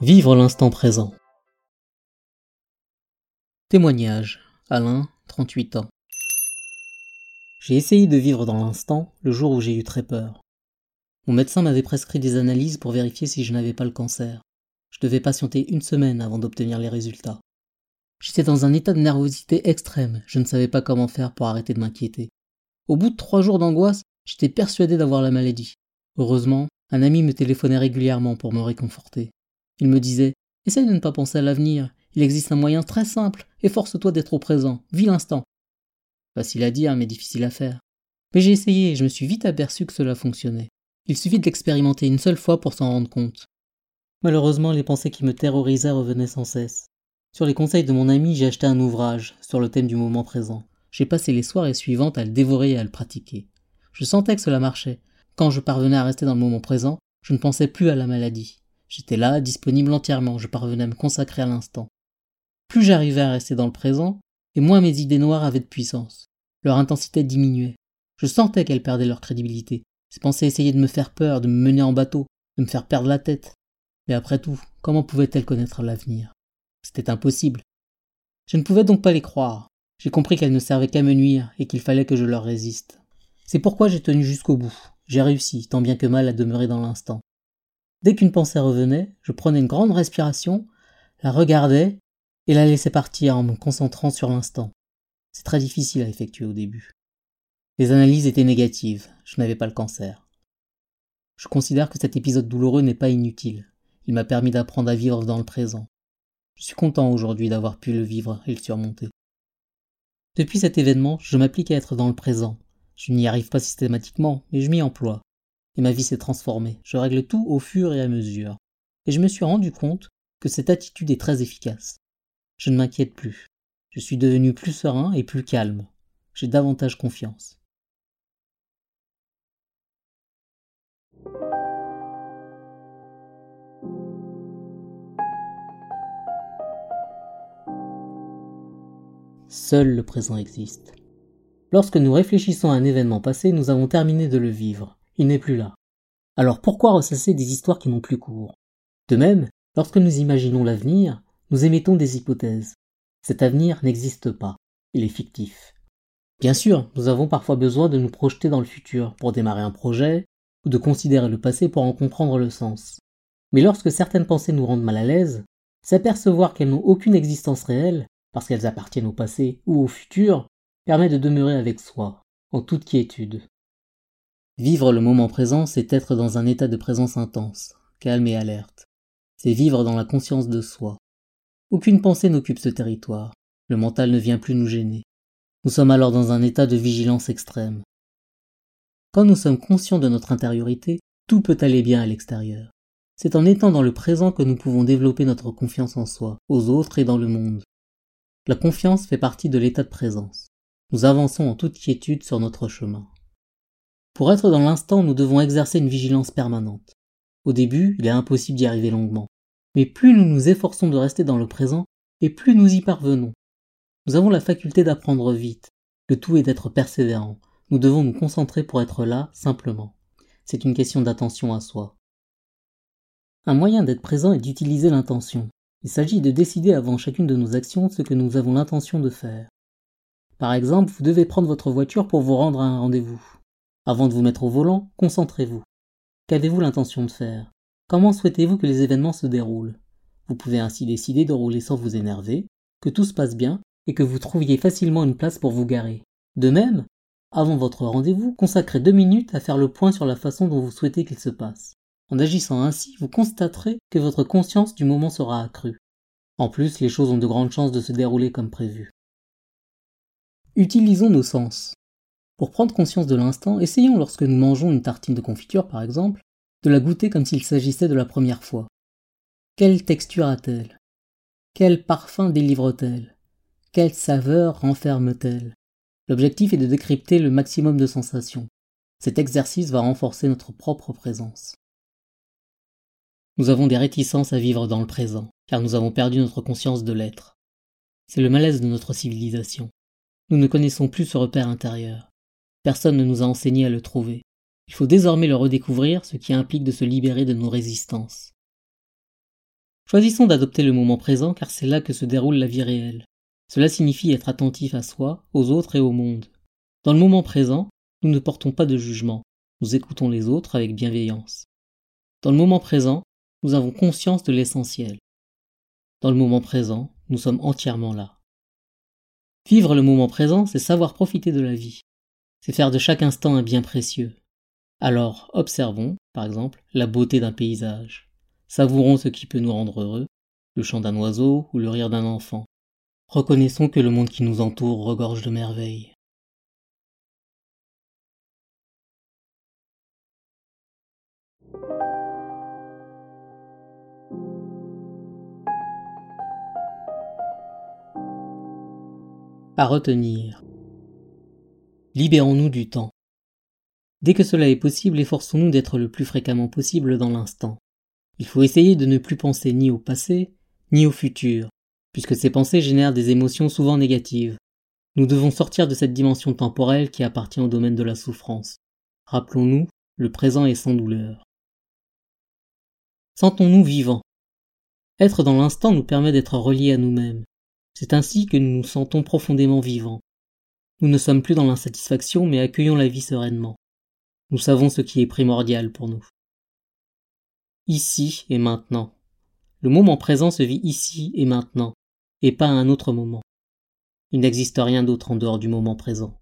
Vivre l'instant présent. Témoignage. Alain, 38 ans. J'ai essayé de vivre dans l'instant le jour où j'ai eu très peur. Mon médecin m'avait prescrit des analyses pour vérifier si je n'avais pas le cancer. Je devais patienter une semaine avant d'obtenir les résultats. J'étais dans un état de nervosité extrême, je ne savais pas comment faire pour arrêter de m'inquiéter. Au bout de trois jours d'angoisse, j'étais persuadé d'avoir la maladie. Heureusement, un ami me téléphonait régulièrement pour me réconforter. Il me disait Essaye de ne pas penser à l'avenir, il existe un moyen très simple, efforce-toi d'être au présent, vis l'instant. Facile à dire, mais difficile à faire. Mais j'ai essayé et je me suis vite aperçu que cela fonctionnait. Il suffit de l'expérimenter une seule fois pour s'en rendre compte. Malheureusement, les pensées qui me terrorisaient revenaient sans cesse. Sur les conseils de mon ami, j'ai acheté un ouvrage sur le thème du moment présent. J'ai passé les soirées suivantes à le dévorer et à le pratiquer. Je sentais que cela marchait. Quand je parvenais à rester dans le moment présent, je ne pensais plus à la maladie. J'étais là, disponible entièrement, je parvenais à me consacrer à l'instant. Plus j'arrivais à rester dans le présent, et moins mes idées noires avaient de puissance. Leur intensité diminuait. Je sentais qu'elles perdaient leur crédibilité, ces pensées essayaient de me faire peur, de me mener en bateau, de me faire perdre la tête. Mais après tout, comment pouvaient-elles connaître l'avenir? C'était impossible. Je ne pouvais donc pas les croire. J'ai compris qu'elles ne servaient qu'à me nuire et qu'il fallait que je leur résiste. C'est pourquoi j'ai tenu jusqu'au bout. J'ai réussi, tant bien que mal, à demeurer dans l'instant. Dès qu'une pensée revenait, je prenais une grande respiration, la regardais et la laissais partir en me concentrant sur l'instant. C'est très difficile à effectuer au début. Les analyses étaient négatives, je n'avais pas le cancer. Je considère que cet épisode douloureux n'est pas inutile. Il m'a permis d'apprendre à vivre dans le présent. Je suis content aujourd'hui d'avoir pu le vivre et le surmonter. Depuis cet événement, je m'applique à être dans le présent. Je n'y arrive pas systématiquement, mais je m'y emploie. Et ma vie s'est transformée. Je règle tout au fur et à mesure. Et je me suis rendu compte que cette attitude est très efficace. Je ne m'inquiète plus. Je suis devenu plus serein et plus calme. J'ai davantage confiance. Seul le présent existe. Lorsque nous réfléchissons à un événement passé, nous avons terminé de le vivre. Il n'est plus là. Alors pourquoi ressasser des histoires qui n'ont plus cours? De même, lorsque nous imaginons l'avenir, nous émettons des hypothèses. Cet avenir n'existe pas. Il est fictif. Bien sûr, nous avons parfois besoin de nous projeter dans le futur pour démarrer un projet, ou de considérer le passé pour en comprendre le sens. Mais lorsque certaines pensées nous rendent mal à l'aise, s'apercevoir qu'elles n'ont aucune existence réelle parce qu'elles appartiennent au passé ou au futur, permet de demeurer avec soi, en toute quiétude. Vivre le moment présent, c'est être dans un état de présence intense, calme et alerte. C'est vivre dans la conscience de soi. Aucune pensée n'occupe ce territoire. Le mental ne vient plus nous gêner. Nous sommes alors dans un état de vigilance extrême. Quand nous sommes conscients de notre intériorité, tout peut aller bien à l'extérieur. C'est en étant dans le présent que nous pouvons développer notre confiance en soi, aux autres et dans le monde. La confiance fait partie de l'état de présence. Nous avançons en toute quiétude sur notre chemin. Pour être dans l'instant, nous devons exercer une vigilance permanente. Au début, il est impossible d'y arriver longuement. Mais plus nous nous efforçons de rester dans le présent, et plus nous y parvenons. Nous avons la faculté d'apprendre vite. Le tout est d'être persévérant. Nous devons nous concentrer pour être là, simplement. C'est une question d'attention à soi. Un moyen d'être présent est d'utiliser l'intention. Il s'agit de décider avant chacune de nos actions ce que nous avons l'intention de faire. Par exemple, vous devez prendre votre voiture pour vous rendre à un rendez-vous. Avant de vous mettre au volant, concentrez-vous. Qu'avez-vous l'intention de faire? Comment souhaitez-vous que les événements se déroulent? Vous pouvez ainsi décider de rouler sans vous énerver, que tout se passe bien et que vous trouviez facilement une place pour vous garer. De même, avant votre rendez-vous, consacrez deux minutes à faire le point sur la façon dont vous souhaitez qu'il se passe. En agissant ainsi, vous constaterez que votre conscience du moment sera accrue. En plus, les choses ont de grandes chances de se dérouler comme prévu. Utilisons nos sens. Pour prendre conscience de l'instant, essayons lorsque nous mangeons une tartine de confiture par exemple, de la goûter comme s'il s'agissait de la première fois. Quelle texture a-t-elle? Quel parfum délivre-t-elle? Quelle saveur renferme-t-elle? L'objectif est de décrypter le maximum de sensations. Cet exercice va renforcer notre propre présence. Nous avons des réticences à vivre dans le présent, car nous avons perdu notre conscience de l'être. C'est le malaise de notre civilisation. Nous ne connaissons plus ce repère intérieur. Personne ne nous a enseigné à le trouver. Il faut désormais le redécouvrir, ce qui implique de se libérer de nos résistances. Choisissons d'adopter le moment présent car c'est là que se déroule la vie réelle. Cela signifie être attentif à soi, aux autres et au monde. Dans le moment présent, nous ne portons pas de jugement, nous écoutons les autres avec bienveillance. Dans le moment présent, nous avons conscience de l'essentiel. Dans le moment présent, nous sommes entièrement là. Vivre le moment présent, c'est savoir profiter de la vie. C'est faire de chaque instant un bien précieux. Alors, observons, par exemple, la beauté d'un paysage. Savourons ce qui peut nous rendre heureux, le chant d'un oiseau ou le rire d'un enfant. Reconnaissons que le monde qui nous entoure regorge de merveilles. Retenir. Libérons-nous du temps. Dès que cela est possible, efforçons-nous d'être le plus fréquemment possible dans l'instant. Il faut essayer de ne plus penser ni au passé, ni au futur, puisque ces pensées génèrent des émotions souvent négatives. Nous devons sortir de cette dimension temporelle qui appartient au domaine de la souffrance. Rappelons-nous, le présent est sans douleur. Sentons-nous vivants. Être dans l'instant nous permet d'être reliés à nous-mêmes. C'est ainsi que nous nous sentons profondément vivants. Nous ne sommes plus dans l'insatisfaction, mais accueillons la vie sereinement. Nous savons ce qui est primordial pour nous. Ici et maintenant. Le moment présent se vit ici et maintenant, et pas à un autre moment. Il n'existe rien d'autre en dehors du moment présent.